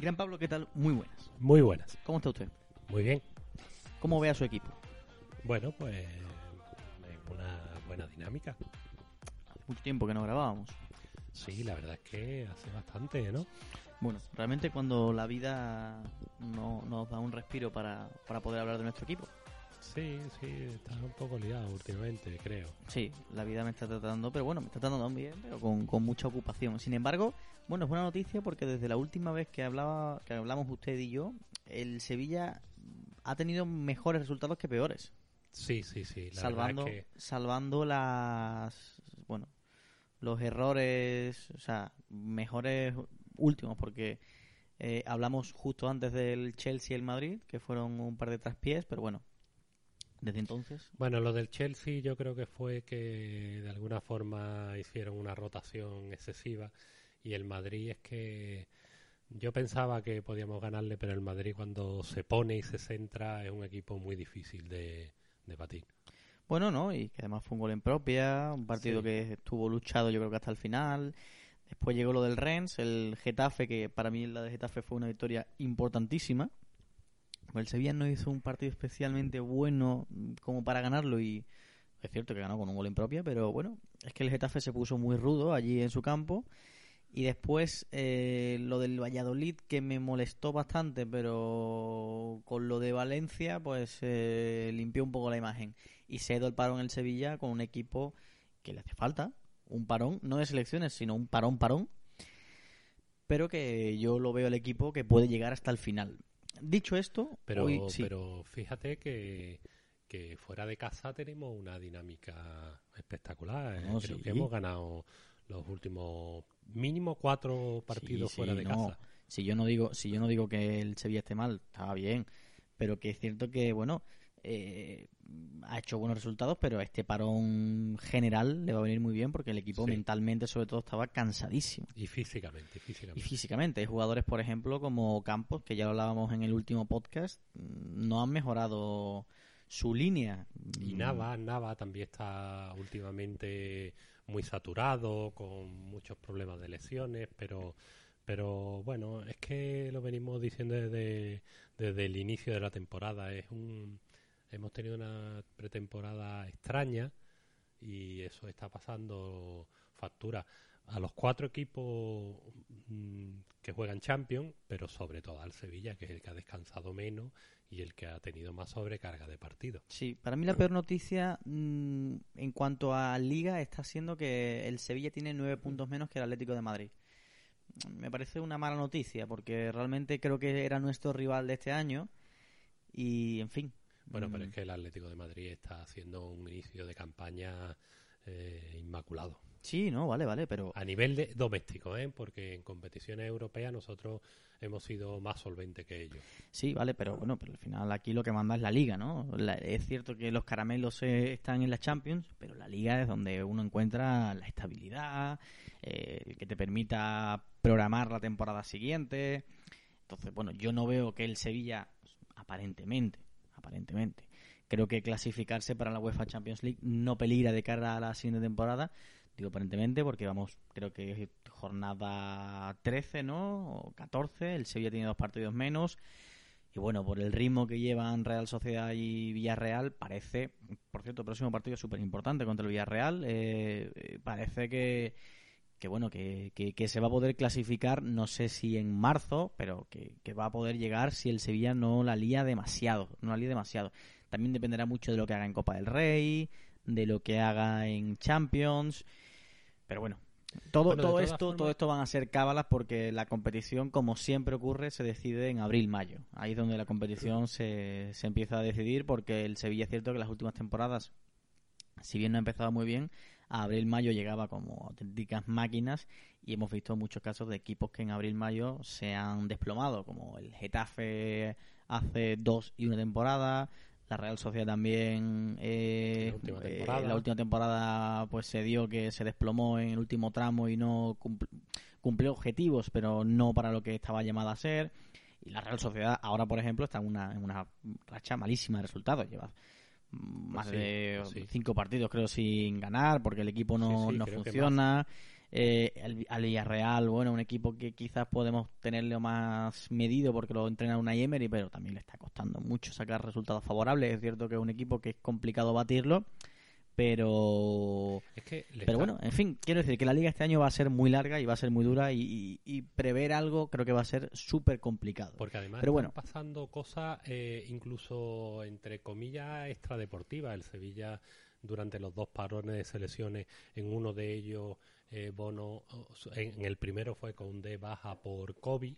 Gran Pablo, ¿qué tal? Muy buenas. Muy buenas. ¿Cómo está usted? Muy bien. ¿Cómo ve a su equipo? Bueno, pues es una buena dinámica. Hace mucho tiempo que no grabábamos. Sí, la verdad es que hace bastante, ¿no? Bueno, realmente cuando la vida no nos da un respiro para, para poder hablar de nuestro equipo. Sí, sí, está un poco liado últimamente, creo. Sí, la vida me está tratando, pero bueno, me está tratando bien, pero con, con mucha ocupación. Sin embargo, bueno, es buena noticia porque desde la última vez que hablaba, que hablamos usted y yo, el Sevilla ha tenido mejores resultados que peores. Sí, sí, sí. La salvando, es que salvando las, bueno, los errores, o sea, mejores últimos, porque eh, hablamos justo antes del Chelsea y el Madrid, que fueron un par de traspiés, pero bueno, desde entonces. Bueno, lo del Chelsea yo creo que fue que de alguna forma hicieron una rotación excesiva y el Madrid es que yo pensaba que podíamos ganarle, pero el Madrid cuando se pone y se centra es un equipo muy difícil de, de batir. Bueno, ¿no? Y que además fue un gol en propia, un partido Sí. que estuvo luchado yo creo que hasta el final. Después llegó lo del Rennes, el Getafe, que para mí la de Getafe fue una victoria importantísima. El Sevilla no hizo un partido especialmente bueno mm, como para ganarlo y es cierto que ganó con un gol en propia, pero bueno, es que el Getafe se puso muy rudo allí en su campo. Y después eh, lo del Valladolid que me molestó bastante, pero con lo de Valencia pues eh, limpió un poco la imagen. Y se dio el parón en el Sevilla con un equipo que le hace falta, un parón, no de selecciones, sino un parón parón, pero que yo lo veo el equipo que puede llegar hasta el final. Dicho esto, Pero, hoy sí. pero fíjate que, que fuera de casa tenemos una dinámica espectacular. ¿eh? No, Creo sí. que hemos ganado los últimos mínimo cuatro partidos Sí, fuera de no. casa. Si yo no digo, si yo no digo que el Sevilla esté mal, estaba bien, pero que es cierto que bueno, eh, ha hecho buenos resultados, pero este parón general le va a venir muy bien porque el equipo Sí. mentalmente sobre todo estaba cansadísimo. Y físicamente, y Y físicamente. físicamente, hay jugadores, por ejemplo, como Campos, que ya lo hablábamos en el último podcast, mm, no han mejorado su línea. Y Mm, Nava, Nava también está últimamente muy saturado, con muchos problemas de lesiones, pero, pero bueno, es que lo venimos diciendo desde, desde el inicio de la temporada. Es un, hemos tenido una pretemporada extraña y eso está pasando factura a los cuatro equipos mm, que juegan Champions, pero sobre todo al Sevilla, que es el que ha descansado menos y el que ha tenido más sobrecarga de partidos. Sí, para mí la peor noticia mm, en cuanto a Liga está siendo que el Sevilla tiene nueve puntos menos que el Atlético de Madrid. Me parece una mala noticia porque realmente creo que era nuestro rival de este año y, en fin. Bueno, pero mm, es que el Atlético de Madrid está haciendo un inicio de campaña eh, inmaculado. Sí, no, vale, vale, pero A nivel de doméstico, ¿eh? porque en competiciones europeas nosotros hemos sido más solventes que ellos. sí, vale, pero bueno, pero al final aquí lo que manda es la Liga, ¿no? La- es cierto que los caramelos eh, están en la Champions, pero la Liga es donde uno encuentra la estabilidad, eh, que te permita programar la temporada siguiente. Entonces, bueno, yo no veo que el Sevilla, aparentemente, aparentemente, creo que clasificarse para la UEFA Champions League no peligra de cara a la siguiente temporada. Digo aparentemente porque vamos, creo que es jornada 13, ¿no? O 14, el Sevilla tiene dos partidos menos. Y bueno, por el ritmo que llevan Real Sociedad y Villarreal, parece, por cierto, el próximo partido es súper importante contra el Villarreal, eh, eh, parece que, que bueno, que, que- que se va a poder clasificar, no sé si en marzo, pero que, que va a poder llegar si el Sevilla no la lía demasiado, no la lía demasiado. También dependerá mucho de lo que haga en Copa del Rey, de lo que haga en Champions, pero bueno. Todo, Bueno, todo esto, formas- todo esto van a ser cábalas porque la competición, como siempre ocurre, se decide en abril-mayo. Ahí es donde la competición se, se empieza a decidir porque el Sevilla es cierto que las últimas temporadas, si bien no ha empezado muy bien, a abril-mayo llegaba como auténticas máquinas y hemos visto muchos casos de equipos que en abril-mayo se han desplomado, como el Getafe hace dos y una temporada, la Real Sociedad también eh, La última eh, la última temporada pues se dio que se desplomó en el último tramo y no cumpl- cumplió objetivos pero no para lo que estaba llamada a ser. Y la Real Sociedad ahora por ejemplo está en una, en una racha malísima de resultados. Lleva más sí, de pues sí. cinco partidos creo sin ganar porque el equipo no, Sí, no funciona eh, el, al Villarreal, bueno, un equipo que quizás podemos tenerlo más medido porque lo entrena una Emery, pero también le está costando mucho sacar resultados favorables. Es cierto que es un equipo que es complicado batirlo, pero Es que le pero está- bueno, en fin, quiero decir que la liga este año va a ser muy larga y va a ser muy dura y, y- y prever algo creo que va a ser súper complicado. Porque además Pero están bueno. pasando cosas eh, incluso entre comillas extradeportivas. El Sevilla durante los dos parones de selecciones, en uno de ellos eh, Bono, en, en el primero fue con D baja por COVID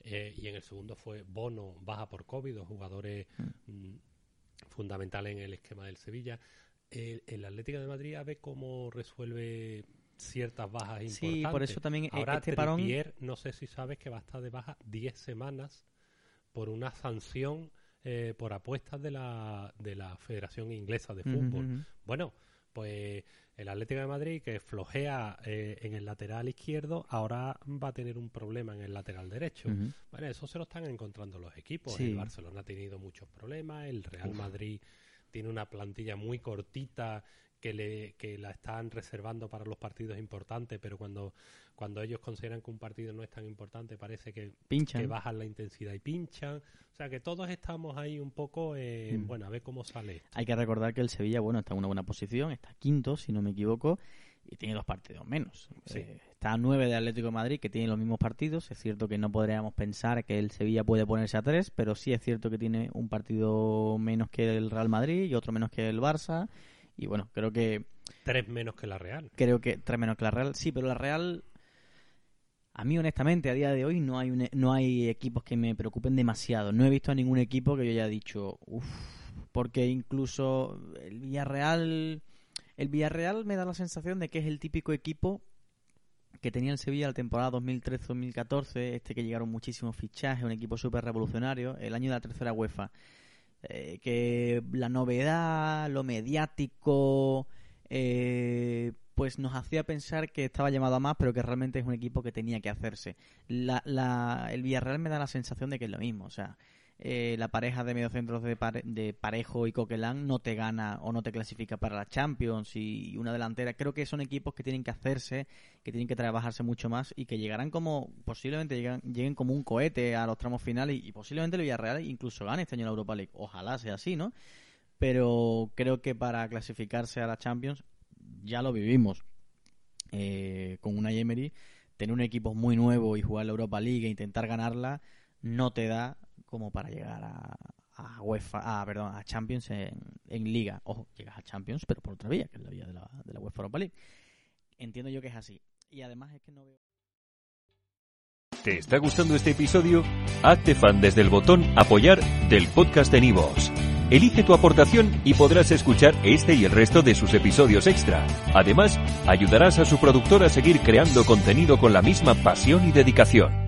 eh, y en el segundo fue Bono baja por COVID, dos jugadores mm, fundamentales en el esquema del Sevilla. El, el Atlético de Madrid a ver cómo resuelve ciertas bajas Sí, importantes. por eso también, eh, Ahora este parón- Trippier, no sé si sabes que va a estar de baja 10 semanas por una sanción eh, por apuestas de la, de la Federación Inglesa de Fútbol. Bueno, pues el Atlético de Madrid, que flojea eh, en el lateral izquierdo, ahora va a tener un problema en el lateral derecho. Bueno, eso se lo están encontrando los equipos. Sí. El Barcelona ha tenido muchos problemas, el Real Madrid tiene una plantilla muy cortita que, le, que la están reservando para los partidos importantes, pero cuando, cuando ellos consideran que un partido no es tan importante, parece que, Pinchan. que bajan la intensidad y pinchan. O sea que todos estamos ahí un poco, eh, Mm. bueno, a ver cómo sale. esto. Hay que recordar que el Sevilla, bueno, está en una buena posición, está quinto, si no me equivoco, y tiene dos partidos menos. Sí. Eh, está a nueve de Atlético de Madrid, que tiene los mismos partidos. Es cierto que no podríamos pensar que el Sevilla puede ponerse a tres, pero sí es cierto que tiene un partido menos que el Real Madrid y otro menos que el Barça. Y bueno, creo que Tres menos que la Real. creo que tres menos que la Real. Sí, pero la Real, a mí honestamente, a día de hoy no hay un- e, no hay equipos que me preocupen demasiado. No he visto a ningún equipo que yo haya dicho, uff, porque incluso el Villarreal, el Villarreal me da la sensación de que es el típico equipo que tenía el Sevilla la temporada 2013-2014, este que llegaron muchísimos fichajes, un equipo súper revolucionario, el año de la tercera UEFA. Eh, que la novedad, lo mediático, eh, pues nos hacía pensar que estaba llamado a más, pero que realmente es un equipo que tenía que hacerse. La, la- el Villarreal me da la sensación de que es lo mismo, o sea, eh, la pareja de mediocentros de, de Parejo y Coquelán no te gana o no te clasifica para la Champions y una delantera. Creo que son equipos que tienen que hacerse, que tienen que trabajarse mucho más y que llegarán como, posiblemente llegan- lleguen como un cohete a los tramos finales y, y posiblemente el Villarreal incluso gane este año la Europa League. Ojalá sea así, ¿no? Pero creo que para clasificarse a la Champions ya lo vivimos eh, con una Emery. Tener un equipo muy nuevo y jugar la Europa League e intentar ganarla no te da como para llegar a, a UEFA, a, perdón, a Champions en, en Liga. Ojo, llegas a Champions, pero por otra vía, que es la vía de la, de la UEFA Europa League. Entiendo yo que es así. Y además es que no veo... ¿Te está gustando este episodio? Hazte fan desde el botón Apoyar del podcast de Nivos. Elige tu aportación y podrás escuchar este y el resto de sus episodios extra. Además, ayudarás a su productor a seguir creando contenido con la misma pasión y dedicación.